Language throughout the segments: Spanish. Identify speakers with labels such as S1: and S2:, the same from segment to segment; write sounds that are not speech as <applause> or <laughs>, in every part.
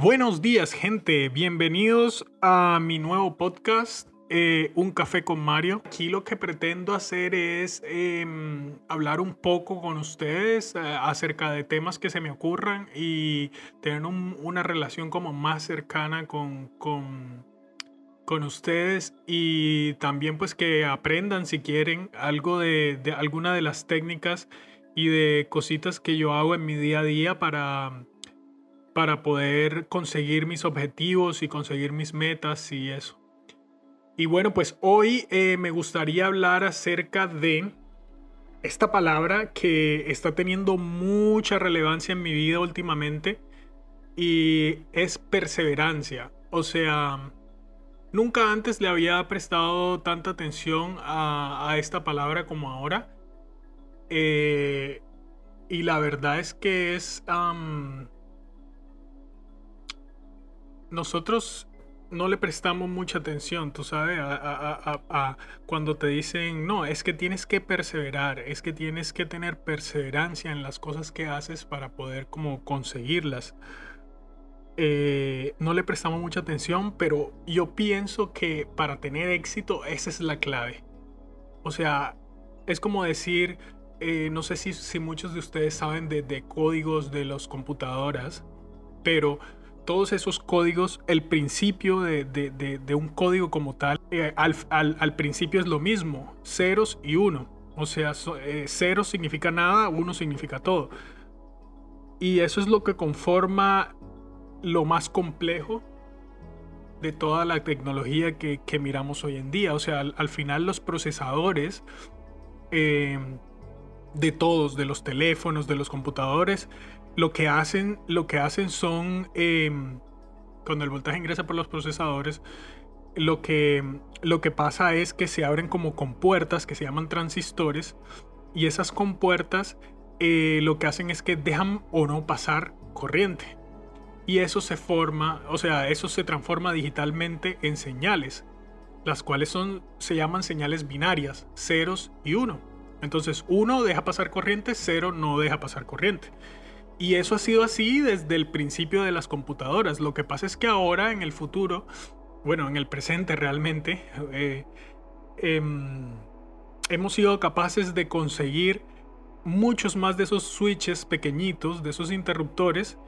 S1: Buenos días, gente. Bienvenidos a mi nuevo podcast, eh, Un Café con Mario. Aquí lo que pretendo hacer es em, hablar un poco con ustedes eh, acerca de temas que se me ocurran y tener una relación como más cercana con, con, con, ustedes y también pues que aprendan si quieren algo de, de alguna de las técnicas y de cositas que yo hago en mi día a día para para poder conseguir mis objetivos y conseguir mis metas y eso. Y bueno, pues hoy eh, me gustaría hablar acerca de esta palabra que está teniendo mucha relevancia en mi vida últimamente y es perseverancia. O sea, nunca antes le había prestado tanta atención a, esta palabra como ahora. Eh, y la verdad es que es nosotros no le prestamos mucha atención, tú sabes, a, cuando te dicen, no, es que tienes que perseverar, es que tienes que tener perseverancia en las cosas que haces para poder como conseguirlas. Eh, no le prestamos mucha atención, pero yo pienso que para tener éxito esa es la clave. O sea, es como decir, eh, no sé si, si, muchos de ustedes saben de, de códigos de las computadoras, pero todos esos códigos, el principio de, un código como tal, eh, al, principio es lo mismo, ceros y uno. O sea, eh, cero significa nada, uno significa todo. Y eso es lo que conforma lo más complejo de toda la tecnología que, miramos hoy en día. O sea, al, final los procesadores eh, de todos, de los teléfonos, de los computadores, lo que hacen, lo que hacen son, em, cuando el voltaje ingresa por los procesadores, lo que, lo que pasa es que se abren como compuertas que se llaman transistores y esas compuertas eh, lo que hacen es que dejan o no pasar corriente. Y eso se forma, o sea, eso se transforma digitalmente en señales, las cuales son, se llaman señales binarias, ceros y uno. Entonces, uno deja pasar corriente, cero no deja pasar corriente. Y eso ha sido así desde el principio de las computadoras. Lo que pasa es que ahora, en el futuro, bueno, en el presente realmente, eh, em, hemos sido capaces de conseguir muchos más de esos switches pequeñitos, de esos interruptores,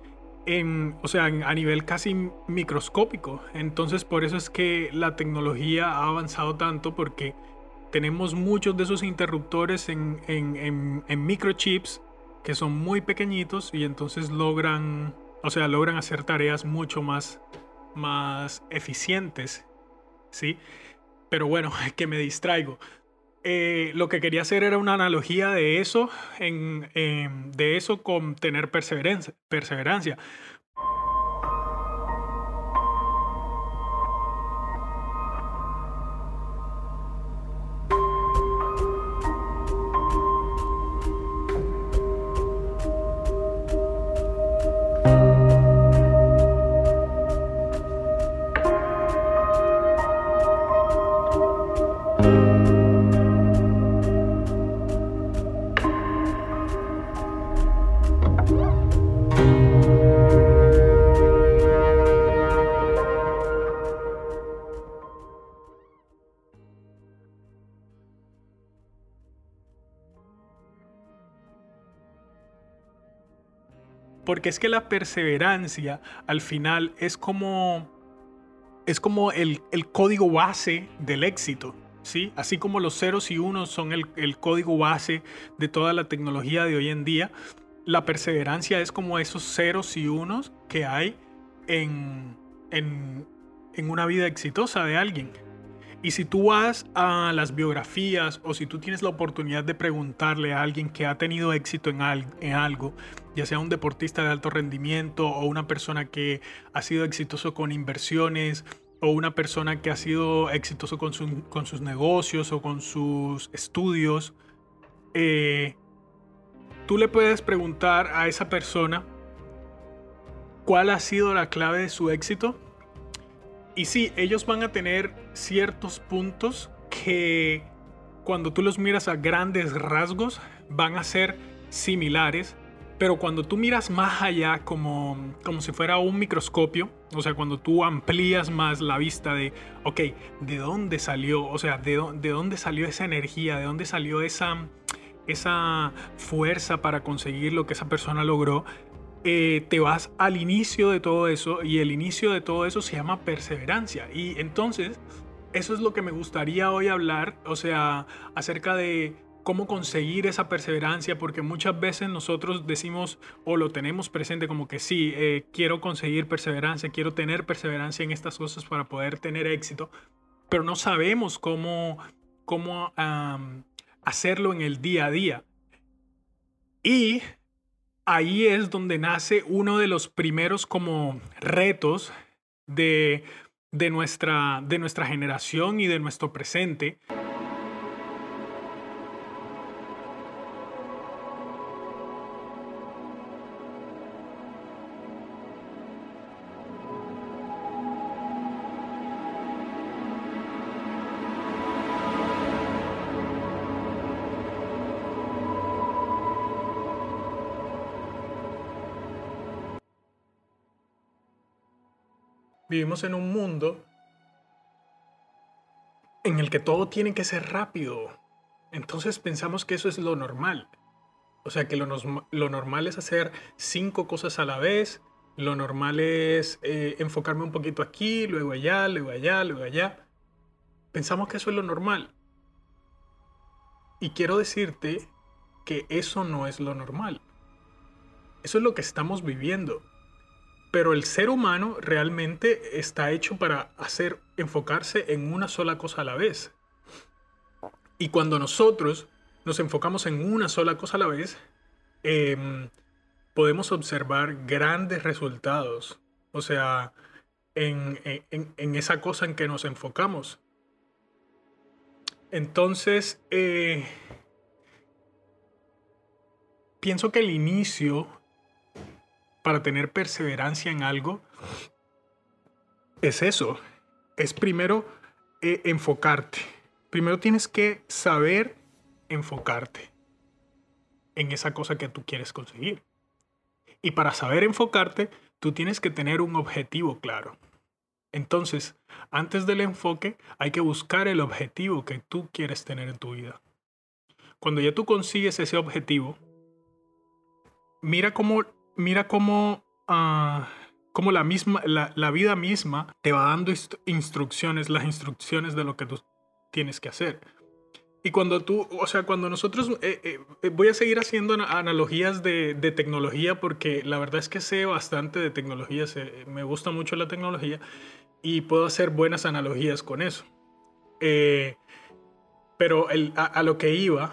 S1: en, o sea, a nivel casi microscópico. Entonces, por eso es que la tecnología ha avanzado tanto, porque tenemos muchos de esos interruptores en, microchips que son muy pequeñitos y entonces logran, o sea, logran hacer tareas mucho más, más eficientes, ¿sí? Pero bueno, <laughs> que me distraigo. Eh, lo que quería hacer era una analogía de eso, en, de eso con tener perseverancia, perseverancia. Porque es que la perseverancia al final es como, es como el, código base del éxito. ¿sí? Así como los ceros y unos son el, código base de toda la tecnología de hoy en día, la perseverancia es como esos ceros y unos que hay en, en, en una vida exitosa de alguien. Y si tú vas a las biografías o si tú tienes la oportunidad de preguntarle a alguien que ha tenido éxito en, algo, ya sea un deportista de alto rendimiento o una persona que ha sido exitoso con inversiones o una persona que ha sido exitoso con, sus negocios o con sus estudios, eh, tú le puedes preguntar a esa persona cuál ha sido la clave de su éxito y sí, ellos van a tener ciertos puntos que cuando tú los miras a grandes rasgos van a ser similares, Pero cuando tú miras más allá como, como si fuera un microscopio, o sea, cuando tú amplías más la vista de, ok, ¿de dónde salió? O sea, ¿de, de dónde salió esa energía? ¿De dónde salió esa, esa fuerza para conseguir lo que esa persona logró? Eh, te vas al inicio de todo eso y el inicio de todo eso se llama perseverancia. Y entonces, eso es lo que me gustaría hoy hablar, o sea, acerca de cómo conseguir esa perseverancia, porque muchas veces nosotros decimos o lo tenemos presente como que sí, eh, quiero conseguir perseverancia, quiero tener perseverancia en estas cosas para poder tener éxito, pero no sabemos cómo, cómo hacerlo en el día a día. Y ahí es donde nace uno de los primeros como retos de, de, nuestra, de nuestra generación y de nuestro presente. Vivimos en un mundo en el que todo tiene que ser rápido. Entonces pensamos que eso es lo normal. O sea, que lo, normal es hacer cinco cosas a la vez. Lo normal es eh, enfocarme un poquito aquí, luego allá, luego allá, luego allá. Pensamos que eso es lo normal. Y quiero decirte que eso no es lo normal. Eso es lo que estamos viviendo. Pero el ser humano realmente está hecho para hacer, enfocarse en una sola cosa a la vez. Y cuando nosotros nos enfocamos en una sola cosa a la vez, em, podemos observar grandes resultados. O sea, en, esa cosa en que nos enfocamos. Entonces, eh, pienso que el inicio para tener perseverancia en algo es eso. Es primero eh, enfocarte. Primero tienes que saber enfocarte en esa cosa que tú quieres conseguir. Y para saber enfocarte, tú tienes que tener un objetivo claro. Entonces, antes del enfoque, hay que buscar el objetivo que tú quieres tener en tu vida. Cuando ya tú consigues ese objetivo, mira cómo mira cómo, ah, la, misma, la, vida misma te va dando instrucciones, las instrucciones de lo que tú tienes que hacer. Y cuando tú, o sea, cuando nosotros, eh, eh, eh, voy a seguir haciendo analogías de, tecnología porque la verdad es que sé bastante de tecnología, me gusta mucho la tecnología y puedo hacer buenas analogías con eso. pero a lo que iba,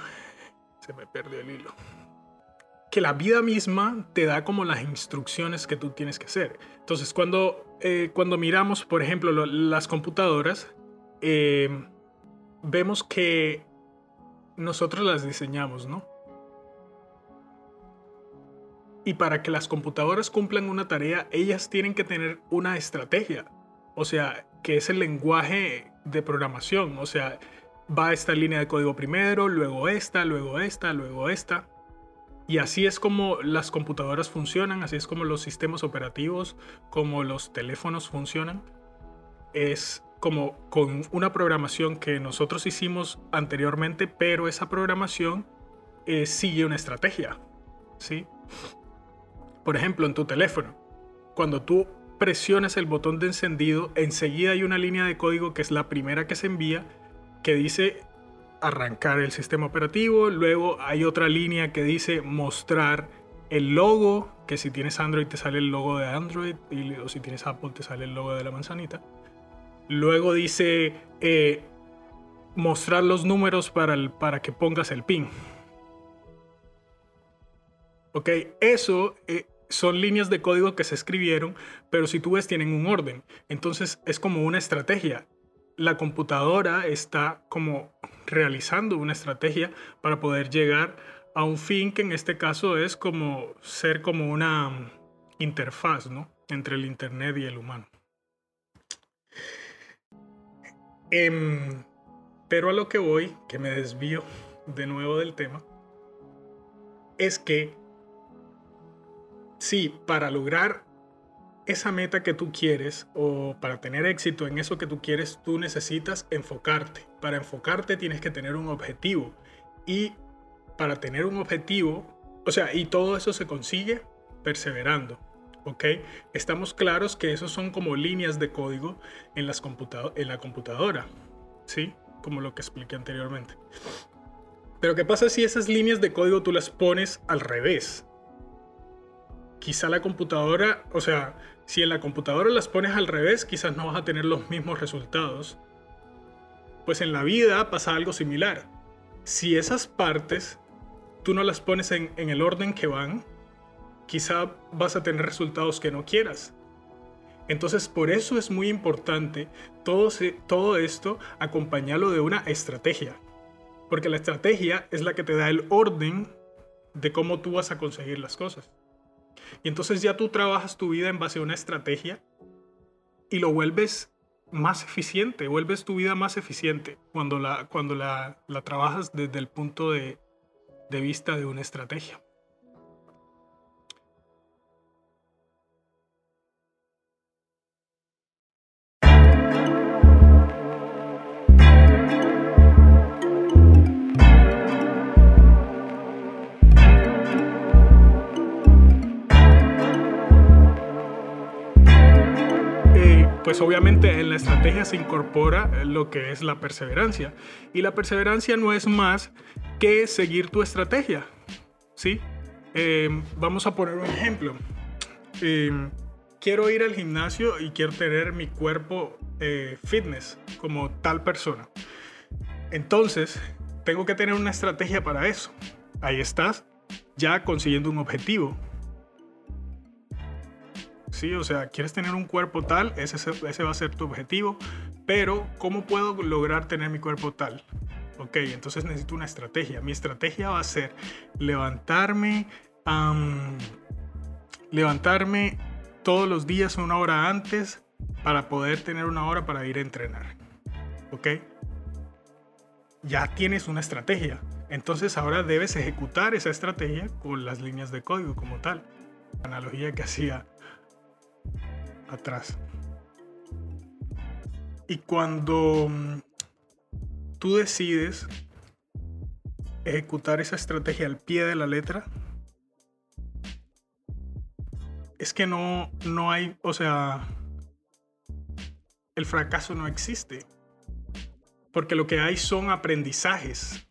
S1: se me perdió el hilo que la vida misma te da como las instrucciones que tú tienes que hacer. Entonces, cuando, eh, cuando miramos, por ejemplo, las computadoras, eh, vemos que nosotros las diseñamos, ¿no? Y para que las computadoras cumplan una tarea, ellas tienen que tener una estrategia. O sea, que es el lenguaje de programación. O sea, va esta línea de código primero, luego esta, luego esta, luego esta. Y así es como las computadoras funcionan, así es como los sistemas operativos, como los teléfonos funcionan. Es como con una programación que nosotros hicimos anteriormente, pero esa programación eh, sigue una estrategia. ¿sí? Por ejemplo, en tu teléfono, cuando tú presionas el botón de encendido, enseguida hay una línea de código que es la primera que se envía, que dice arrancar el sistema operativo. Luego hay otra línea que dice mostrar el logo, que si tienes Android te sale el logo de Android y, o si tienes Apple te sale el logo de la manzanita. Luego dice eh, mostrar los números para, el, para que pongas el pin. Ok, eso eh, son líneas de código que se escribieron, pero si tú ves tienen un orden. Entonces es como una estrategia la computadora está como realizando una estrategia para poder llegar a un fin que en este caso es como ser como una interfaz ¿no? entre el Internet y el humano. Em, pero a lo que voy, que me desvío de nuevo del tema, es que sí, para lograr esa meta que tú quieres o para tener éxito en eso que tú quieres, tú necesitas enfocarte. Para enfocarte tienes que tener un objetivo. Y para tener un objetivo, o sea, y todo eso se consigue perseverando. ¿Ok? Estamos claros que esos son como líneas de código en, las en la computadora. ¿Sí? Como lo que expliqué anteriormente. Pero ¿qué pasa si esas líneas de código tú las pones al revés? Quizá la computadora, o sea, si en la computadora las pones al revés, quizás no vas a tener los mismos resultados. Pues en la vida pasa algo similar. Si esas partes tú no las pones en, el orden que van, quizá vas a tener resultados que no quieras. Entonces por eso es muy importante todo, todo esto acompañarlo de una estrategia. Porque la estrategia es la que te da el orden de cómo tú vas a conseguir las cosas. Y entonces ya tú trabajas tu vida en base a una estrategia y lo vuelves más eficiente, vuelves tu vida más eficiente cuando la, cuando la, la trabajas desde el punto de, de vista de una estrategia. Pues obviamente en la estrategia se incorpora lo que es la perseverancia. Y la perseverancia no es más que seguir tu estrategia. ¿sí? Em, vamos a poner un ejemplo. Em, quiero ir al gimnasio y quiero tener mi cuerpo eh, fitness como tal persona. Entonces, tengo que tener una estrategia para eso. Ahí estás, ya consiguiendo un objetivo. Sí, o sea, quieres tener un cuerpo tal, ese, va a ser tu objetivo, pero ¿cómo puedo lograr tener mi cuerpo tal? Ok, entonces necesito una estrategia. Mi estrategia va a ser levantarme, levantarme todos los días una hora antes para poder tener una hora para ir a entrenar. Ok, ya tienes una estrategia. Entonces ahora debes ejecutar esa estrategia con las líneas de código como tal. analogía que hacía atrás. Y cuando mm, tú decides ejecutar esa estrategia al pie de la letra, es que no, no hay, o sea, el fracaso no existe. Porque lo que hay son aprendizajes.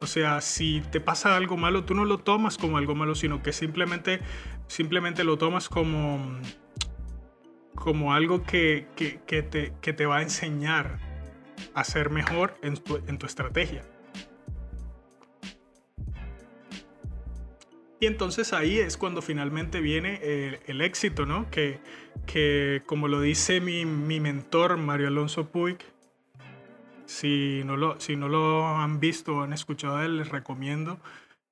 S1: O sea, si te pasa algo malo, tú no lo tomas como algo malo, sino que simplemente, simplemente lo tomas como, como algo que, te, te, va a enseñar a ser mejor en tu, estrategia. Y entonces ahí es cuando finalmente viene el, éxito, ¿no? Que, que, como lo dice mi, mi mentor Mario Alonso Puig, si no lo, si no lo han visto o han escuchado les recomiendo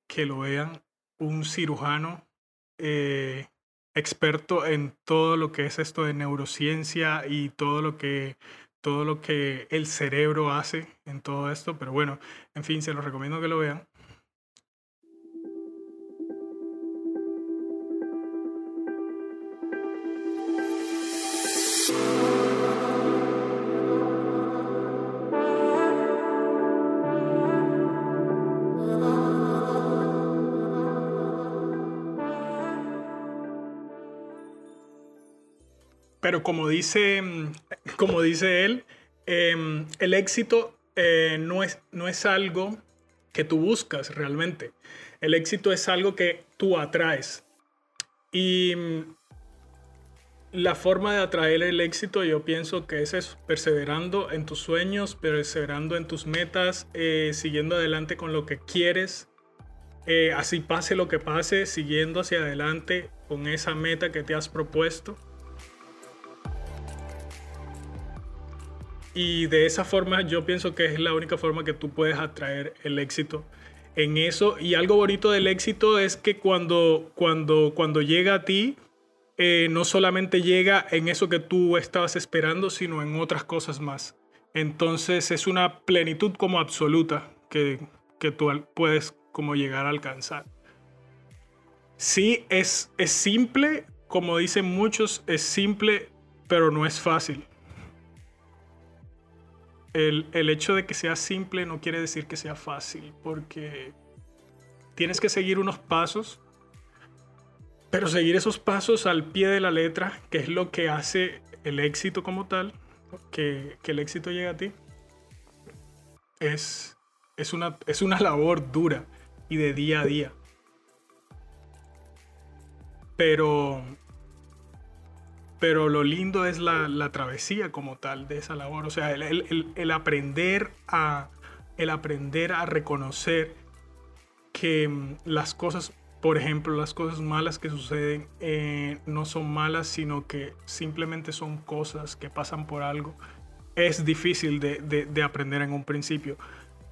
S1: que lo vean. Un cirujano eh, experto en todo lo que es esto de neurociencia y todo lo que todo lo que el cerebro hace en todo esto, pero bueno, en fin, se los recomiendo que lo vean. Pero como dice, mm, como dice él, em, el éxito eh, no, es, no es algo que tú buscas realmente. El éxito es algo que tú atraes. Y mm, la forma de atraer el éxito yo pienso que es perseverando en tus sueños, perseverando en tus metas, eh, siguiendo adelante con lo que quieres. Eh, así pase lo que pase, siguiendo hacia adelante con esa meta que te has propuesto. Y de esa forma yo pienso que es la única forma que tú puedes atraer el éxito en eso. Y algo bonito del éxito es que cuando, cuando, cuando llega a ti, eh, no solamente llega en eso que tú estabas esperando, sino en otras cosas más. Entonces es una plenitud como absoluta que, que tú puedes como llegar a alcanzar. sí, es, es simple, como dicen muchos, es simple, pero no es fácil. El, el, hecho de que sea simple no quiere decir que sea fácil, porque tienes que seguir unos pasos, pero seguir esos pasos al pie de la letra, que es lo que hace el éxito como tal, que, que el éxito llegue a ti, es, es, una, es una labor dura y de día a día. Pero, pero lo lindo es la, la, travesía como tal de esa labor. O sea, el, el, aprender, a, el aprender a reconocer que mm, las cosas, por ejemplo, las cosas malas que suceden eh, no son malas, sino que simplemente son cosas que pasan por algo, es difícil de, de, de aprender en un principio.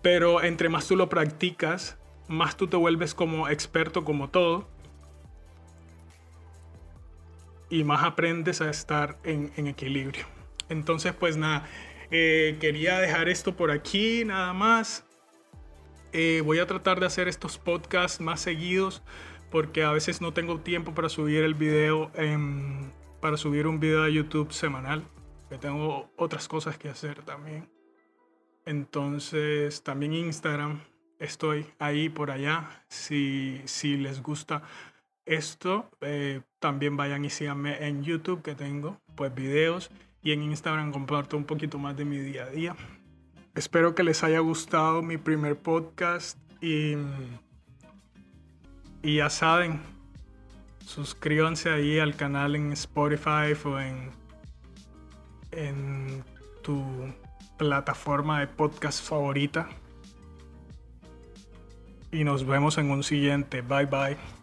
S1: Pero entre más tú lo practicas, más tú te vuelves como experto como todo y más aprendes a estar en, equilibrio. Entonces, pues nada, eh, quería dejar esto por aquí, nada más. Eh, voy a tratar de hacer estos podcasts más seguidos porque a veces no tengo tiempo para subir el video, para subir un video a YouTube semanal, que tengo otras cosas que hacer también. Entonces, también Instagram, estoy ahí por allá. Si, si les gusta esto, eh, también vayan y síganme en YouTube que tengo pues videos y en Instagram comparto un poquito más de mi día a día. Espero que les haya gustado mi primer podcast y, ya saben, suscríbanse ahí al canal en Spotify o en, en tu plataforma de podcast favorita. Y nos vemos en un siguiente. Bye bye.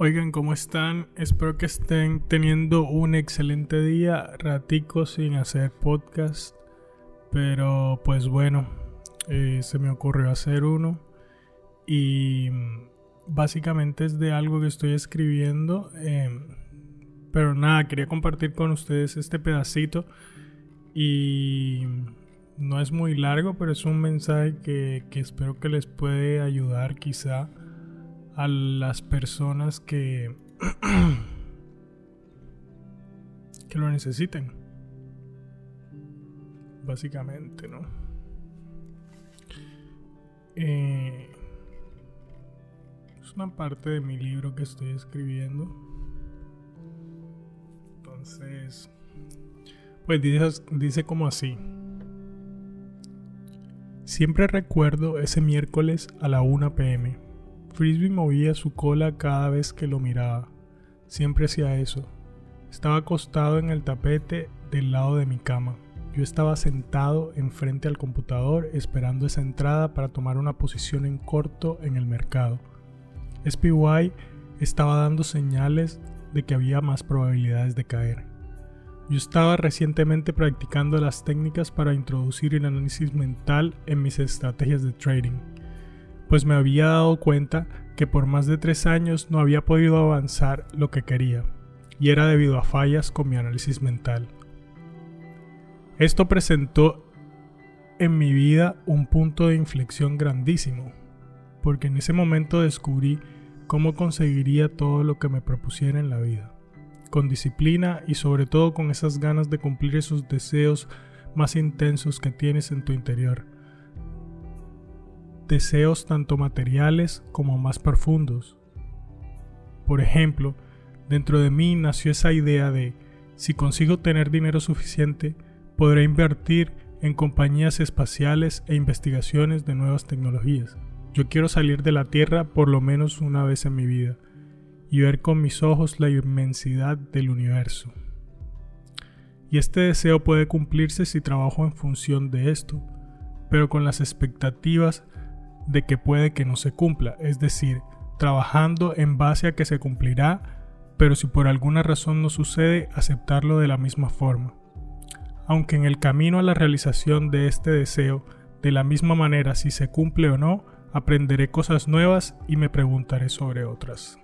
S1: Oigan, ¿cómo están? Espero que estén teniendo un excelente día, ratico sin hacer podcast, pero pues bueno, eh, se me ocurrió hacer uno y básicamente es de algo que estoy escribiendo, em, pero nada, quería compartir con ustedes este pedacito y no es muy largo, pero es un mensaje que, que espero que les puede ayudar quizá a las personas que, <clears throat> que lo necesiten. Básicamente, ¿no? Eh, es una parte de mi libro que estoy escribiendo. Entonces, pues dice, dice como así. Siempre recuerdo ese miércoles a la 1 pm Frisbee movía su cola cada vez que lo miraba. Siempre hacía eso. Estaba acostado en el tapete del lado de mi cama. Yo estaba sentado enfrente al computador esperando esa entrada para tomar una posición en corto en el mercado. SPY estaba dando señales de que había más probabilidades de caer. Yo estaba recientemente practicando las técnicas para introducir el análisis mental en mis estrategias de trading pues me había dado cuenta que por más de tres años no había podido avanzar lo que quería, y era debido a fallas con mi análisis mental. Esto presentó en mi vida un punto de inflexión grandísimo, porque en ese momento descubrí cómo conseguiría todo lo que me propusiera en la vida, con disciplina y sobre todo con esas ganas de cumplir esos deseos más intensos que tienes en tu interior deseos tanto materiales como más profundos. Por ejemplo, dentro de mí nació esa idea de, si consigo tener dinero suficiente, podré invertir en compañías espaciales e investigaciones de nuevas tecnologías. Yo quiero salir de la Tierra por lo menos una vez en mi vida y ver con mis ojos la inmensidad del universo. Y este deseo puede cumplirse si trabajo en función de esto, pero con las expectativas de que puede que no se cumpla, es decir, trabajando en base a que se cumplirá, pero si por alguna razón no sucede, aceptarlo de la misma forma. Aunque en el camino a la realización de este deseo, de la misma manera si se cumple o no, aprenderé cosas nuevas y me preguntaré sobre otras.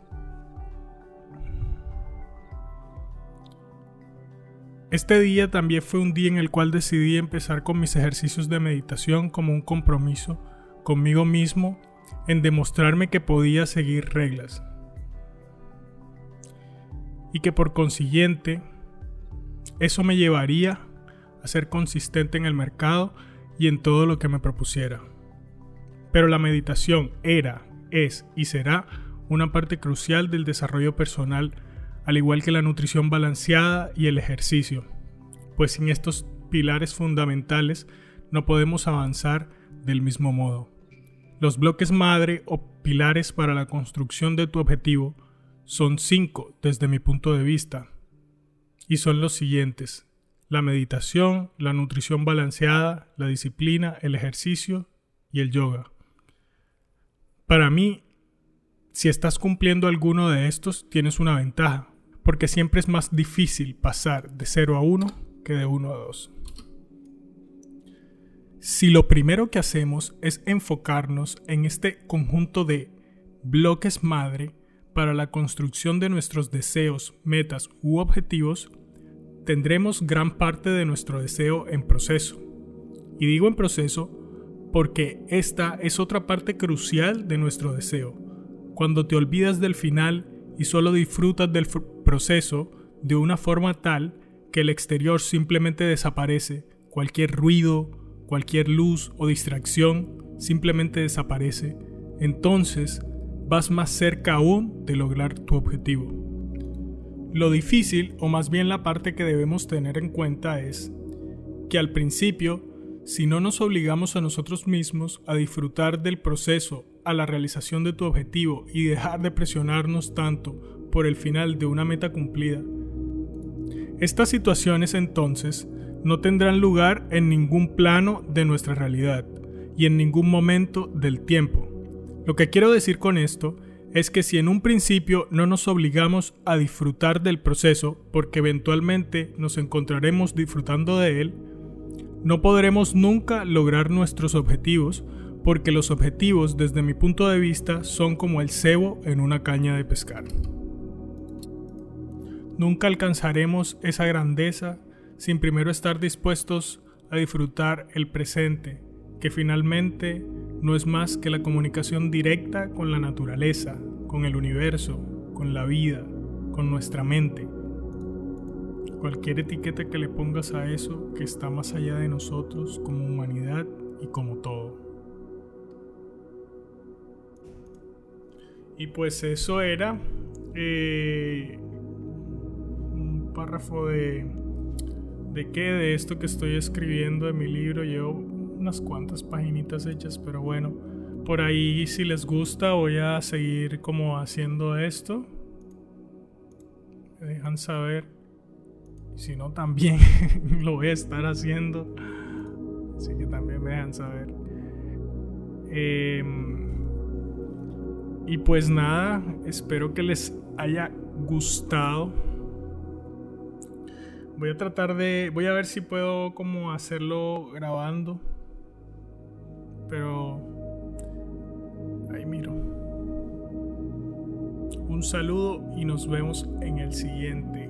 S1: Este día también fue un día en el cual decidí empezar con mis ejercicios de meditación como un compromiso conmigo mismo en demostrarme que podía seguir reglas. Y que por consiguiente eso me llevaría a ser consistente en el mercado y en todo lo que me propusiera. Pero la meditación era, es y será una parte crucial del desarrollo personal al igual que la nutrición balanceada y el ejercicio, pues sin estos pilares fundamentales no podemos avanzar del mismo modo. Los bloques madre o pilares para la construcción de tu objetivo son cinco desde mi punto de vista, y son los siguientes. La meditación, la nutrición balanceada, la disciplina, el ejercicio y el yoga. Para mí, si estás cumpliendo alguno de estos, tienes una ventaja, porque siempre es más difícil pasar de 0 a 1 que de 1 a 2. Si lo primero que hacemos es enfocarnos en este conjunto de bloques madre para la construcción de nuestros deseos, metas u objetivos, tendremos gran parte de nuestro deseo en proceso. Y digo en proceso porque esta es otra parte crucial de nuestro deseo. Cuando te olvidas del final y solo disfrutas del proceso de una forma tal que el exterior simplemente desaparece, cualquier ruido, cualquier luz o distracción simplemente desaparece, entonces vas más cerca aún de lograr tu objetivo. Lo difícil, o más bien la parte que debemos tener en cuenta es que al principio, si no nos obligamos a nosotros mismos a disfrutar del proceso a la realización de tu objetivo y dejar de presionarnos tanto por el final de una meta cumplida. Estas situaciones entonces no tendrán lugar en ningún plano de nuestra realidad y en ningún momento del tiempo. Lo que quiero decir con esto es que si en un principio no nos obligamos a disfrutar del proceso porque eventualmente nos encontraremos disfrutando de él, no podremos nunca lograr nuestros objetivos porque los objetivos desde mi punto de vista son como el cebo en una caña de pescar. Nunca alcanzaremos esa grandeza sin primero estar dispuestos a disfrutar el presente, que finalmente no es más que la comunicación directa con la naturaleza, con el universo, con la vida, con nuestra mente. Cualquier etiqueta que le pongas a eso que está más allá de nosotros como humanidad y como todo. Y pues eso era eh, párrafo de... ¿De qué? De esto que estoy escribiendo de mi libro. Llevo unas cuantas paginitas hechas, pero bueno. Por ahí si les gusta voy a seguir como haciendo esto. Me dejan saber. Si no, también <laughs> lo voy a estar haciendo. Así que también me dejan saber. Em, y pues nada, espero que les haya gustado Voy a tratar de. Voy a ver si puedo como hacerlo grabando. Pero. Ahí miro. Un saludo y nos vemos en el siguiente.